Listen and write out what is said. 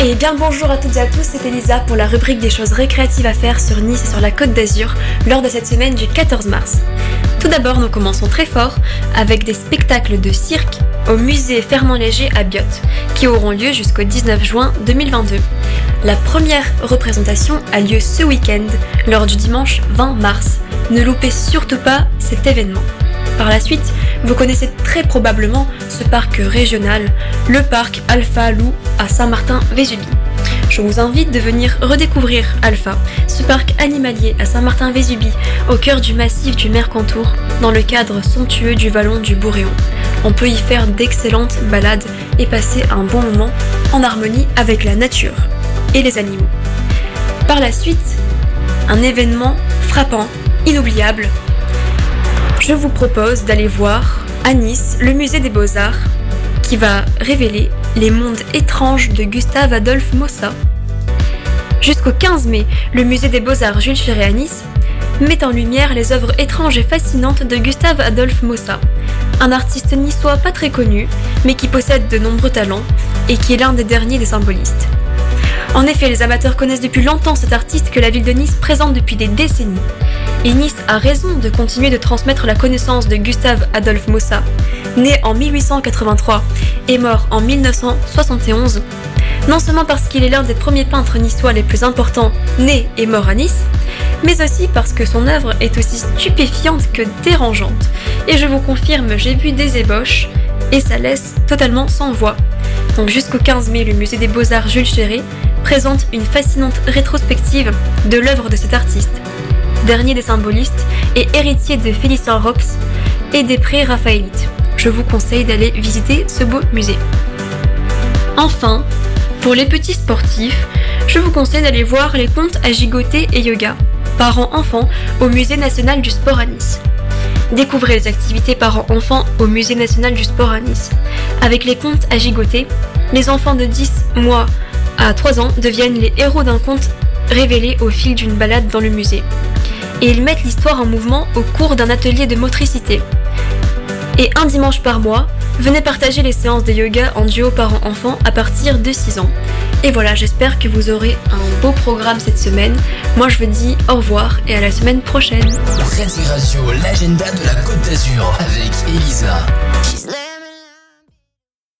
Et bien bonjour à toutes et à tous, c'est Elisa pour la rubrique des choses récréatives à faire sur Nice et sur la Côte d'Azur lors de cette semaine du 14 mars. Tout d'abord, nous commençons très fort avec des spectacles de cirque au musée Fernand Léger à Biot, qui auront lieu jusqu'au 19 juin 2022. La première représentation a lieu ce week-end, lors du dimanche 20 mars. Ne loupez surtout pas cet événement. Par la suite, vous connaissez très probablement ce parc régional, le parc Alpha Loup à Saint-Martin-Vésubie. Je vous invite de venir redécouvrir Alpha, ce parc animalier à Saint-Martin-Vésubie, au cœur du massif du Mercantour, dans le cadre somptueux du vallon du Bourréon. On peut y faire d'excellentes balades et passer un bon moment en harmonie avec la nature et les animaux. Par la suite, un événement frappant, inoubliable. Je vous propose d'aller voir à Nice le musée des beaux-arts qui va révéler les mondes étranges de Gustave Adolphe Mossa. Jusqu'au 15 mai, le musée des beaux-arts Jules Ferry à Nice met en lumière les œuvres étranges et fascinantes de Gustave Adolphe Mossa, un artiste niçois pas très connu, mais qui possède de nombreux talents et qui est l'un des derniers des symbolistes. En effet, les amateurs connaissent depuis longtemps cet artiste que la ville de Nice présente depuis des décennies. Et Nice a raison de continuer de transmettre la connaissance de Gustave Adolphe Mossa, né en 1883 et mort en 1971, non seulement parce qu'il est l'un des premiers peintres niçois les plus importants nés et morts à Nice, mais aussi parce que son œuvre est aussi stupéfiante que dérangeante. Et je vous confirme, j'ai vu des ébauches et ça laisse totalement sans voix. Donc jusqu'au 15 mai, le musée des beaux-arts Jules Ferry présente une fascinante rétrospective de l'œuvre de cet artiste, dernier des symbolistes et héritier de Félicien Rox et des pré-raphaélites. Je vous conseille d'aller visiter ce beau musée. Enfin, pour les petits sportifs, je vous conseille d'aller voir les contes à gigoter et yoga, parents-enfants, au Musée national du sport à Nice. Découvrez les activités parents-enfants au Musée national du sport à Nice. Avec les contes à gigoter, les enfants de 10 mois à 3 ans deviennent les héros d'un conte révélé au fil d'une balade dans le musée. Et ils mettent l'histoire en mouvement au cours d'un atelier de motricité. Et un dimanche par mois, venez partager les séances de yoga en duo parents-enfants à partir de 6 ans. Et voilà, j'espère que vous aurez un beau programme cette semaine. Moi je vous dis au revoir et à la semaine prochaine. Frenzy Radio, l'agenda de la Côte d'Azur avec Elisa.